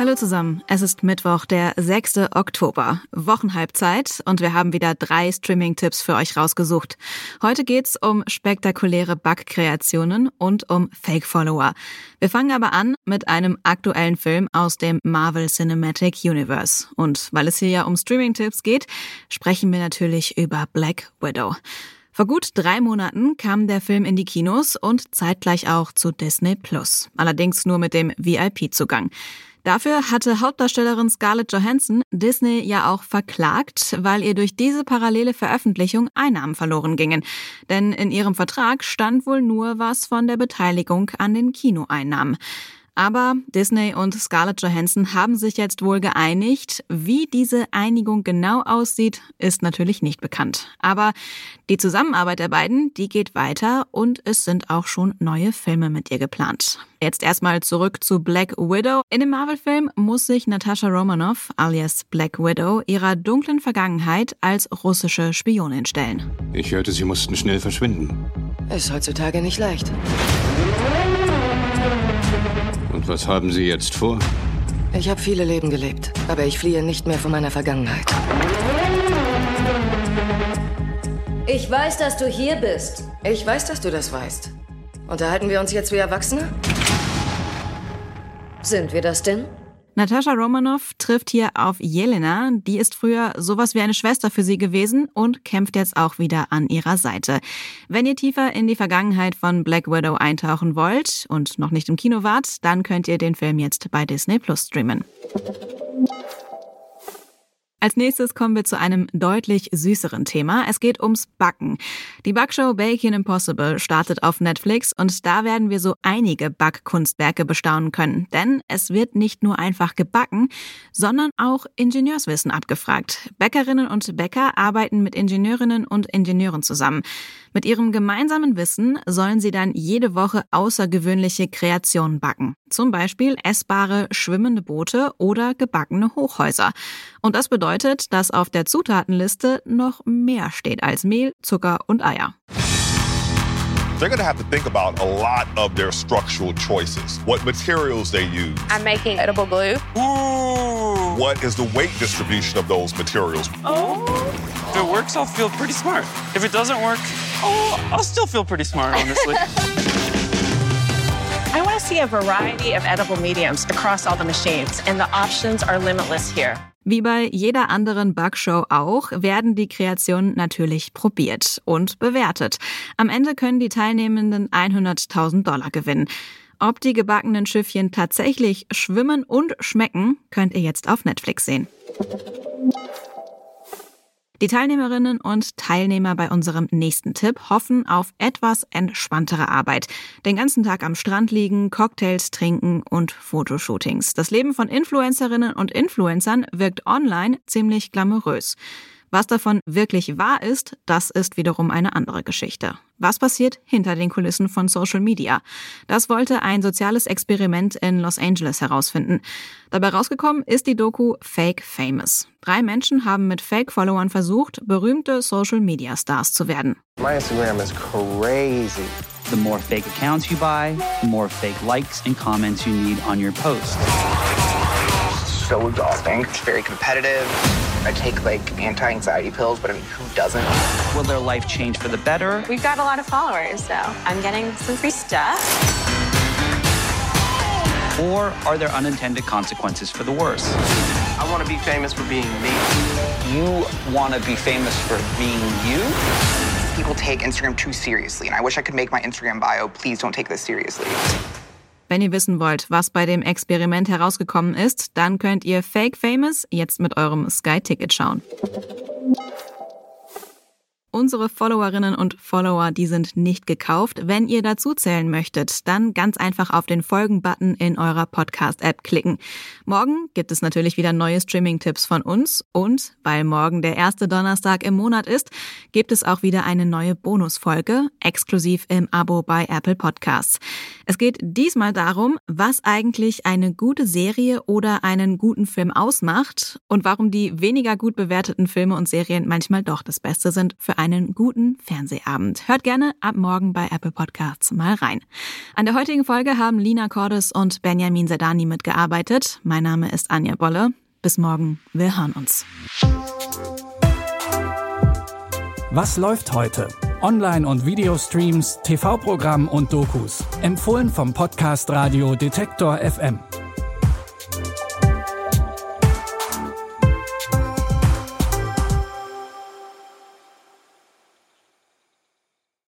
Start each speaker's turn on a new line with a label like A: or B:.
A: Hallo zusammen, es ist Mittwoch, der 6. Oktober, Wochenhalbzeit und wir haben wieder drei Streaming-Tipps für euch rausgesucht. Heute geht's um spektakuläre Bug-Kreationen und um Fake-Follower. Wir fangen aber an mit einem aktuellen Film aus dem Marvel Cinematic Universe. Und weil es hier ja um Streaming-Tipps geht, sprechen wir natürlich über Black Widow. Vor gut drei Monaten kam der Film in die Kinos und zeitgleich auch zu Disney Plus. Allerdings nur mit dem VIP-Zugang. Dafür hatte Hauptdarstellerin Scarlett Johansson Disney ja auch verklagt, weil ihr durch diese parallele Veröffentlichung Einnahmen verloren gingen. Denn in ihrem Vertrag stand wohl nur was von der Beteiligung an den Kinoeinnahmen. Aber Disney und Scarlett Johansson haben sich jetzt wohl geeinigt. Wie diese Einigung genau aussieht, ist natürlich nicht bekannt. Aber die Zusammenarbeit der beiden, die geht weiter und es sind auch schon neue Filme mit ihr geplant. Jetzt erstmal zurück zu Black Widow. In dem Marvel-Film muss sich Natascha Romanoff, alias Black Widow, ihrer dunklen Vergangenheit als russische Spionin stellen.
B: Ich hörte, Sie mussten schnell verschwinden.
C: Ist heutzutage nicht leicht.
B: Und was haben Sie jetzt vor?
C: Ich habe viele Leben gelebt, aber ich fliehe nicht mehr von meiner Vergangenheit.
D: Ich weiß, dass du hier bist.
C: Ich weiß, dass du das weißt. Unterhalten wir uns jetzt wie Erwachsene?
D: Sind wir das denn?
A: Natascha Romanoff trifft hier auf Jelena. Die ist früher sowas wie eine Schwester für sie gewesen und kämpft jetzt auch wieder an ihrer Seite. Wenn ihr tiefer in die Vergangenheit von Black Widow eintauchen wollt und noch nicht im Kino wart, dann könnt ihr den Film jetzt bei Disney Plus streamen. Als nächstes kommen wir zu einem deutlich süßeren Thema. Es geht ums Backen. Die Backshow Bacon Impossible startet auf Netflix und da werden wir so einige Backkunstwerke bestaunen können. Denn es wird nicht nur einfach gebacken, sondern auch Ingenieurswissen abgefragt. Bäckerinnen und Bäcker arbeiten mit Ingenieurinnen und Ingenieuren zusammen. Mit ihrem gemeinsamen Wissen sollen sie dann jede Woche außergewöhnliche Kreationen backen. Zum Beispiel essbare schwimmende Boote oder gebackene Hochhäuser. Und das bedeutet, dass auf der Zutatenliste noch mehr steht als Mehl, Zucker und Eier.
E: they're going to have to think about a lot of their structural choices. What materials they use.
F: I'm making edible glue.
E: Ooh. What is the weight distribution of those materials?
F: Oh.
G: If it works, I'll feel pretty smart. If it doesn't work, oh, I'll still feel pretty smart, honestly.
F: I want to see a variety of edible mediums across all the machines, and the options are limitless here.
A: Wie bei jeder anderen Bugshow auch, werden die Kreationen natürlich probiert und bewertet. Am Ende können die Teilnehmenden 100.000 Dollar gewinnen. Ob die gebackenen Schiffchen tatsächlich schwimmen und schmecken, könnt ihr jetzt auf Netflix sehen. Die Teilnehmerinnen und Teilnehmer bei unserem nächsten Tipp hoffen auf etwas entspanntere Arbeit. Den ganzen Tag am Strand liegen, Cocktails trinken und Fotoshootings. Das Leben von Influencerinnen und Influencern wirkt online ziemlich glamourös. Was davon wirklich wahr ist, das ist wiederum eine andere Geschichte. Was passiert hinter den Kulissen von Social Media? Das wollte ein soziales Experiment in Los Angeles herausfinden. Dabei rausgekommen ist die Doku Fake Famous. Drei Menschen haben mit Fake-Followern versucht, berühmte Social Media Stars zu werden.
H: My Instagram is crazy.
I: The more fake accounts you buy, the more fake likes and comments you need on your posts.
H: So exhausting. It's very competitive. I take like anti-anxiety pills, but I mean, who doesn't?
I: Will their life change for the better?
J: We've got a lot of followers, so I'm getting some free stuff.
I: Or are there unintended consequences for the worse?
H: I want to be famous for being me.
I: You want to be famous for being you?
H: People take Instagram too seriously, and I wish I could make my Instagram bio, please don't take this seriously.
A: Wenn ihr wissen wollt, was bei dem Experiment herausgekommen ist, dann könnt ihr Fake Famous jetzt mit eurem Sky Ticket schauen. Unsere Followerinnen und Follower, die sind nicht gekauft. Wenn ihr dazu zählen möchtet, dann ganz einfach auf den Folgen-Button in eurer Podcast-App klicken. Morgen gibt es natürlich wieder neue Streaming-Tipps von uns und weil morgen der erste Donnerstag im Monat ist, gibt es auch wieder eine neue Bonusfolge, exklusiv im Abo bei Apple Podcasts. Es geht diesmal darum, was eigentlich eine gute Serie oder einen guten Film ausmacht und warum die weniger gut bewerteten Filme und Serien manchmal doch das Beste sind für einen guten Fernsehabend. Hört gerne ab morgen bei Apple Podcasts mal rein. An der heutigen Folge haben Lina Cordes und Benjamin Sedani mitgearbeitet. Mein Name ist Anja Bolle. Bis morgen. Wir hören uns.
K: Was läuft heute? Online- und Videostreams, TV-Programm und Dokus. Empfohlen vom Podcast Radio Detektor FM.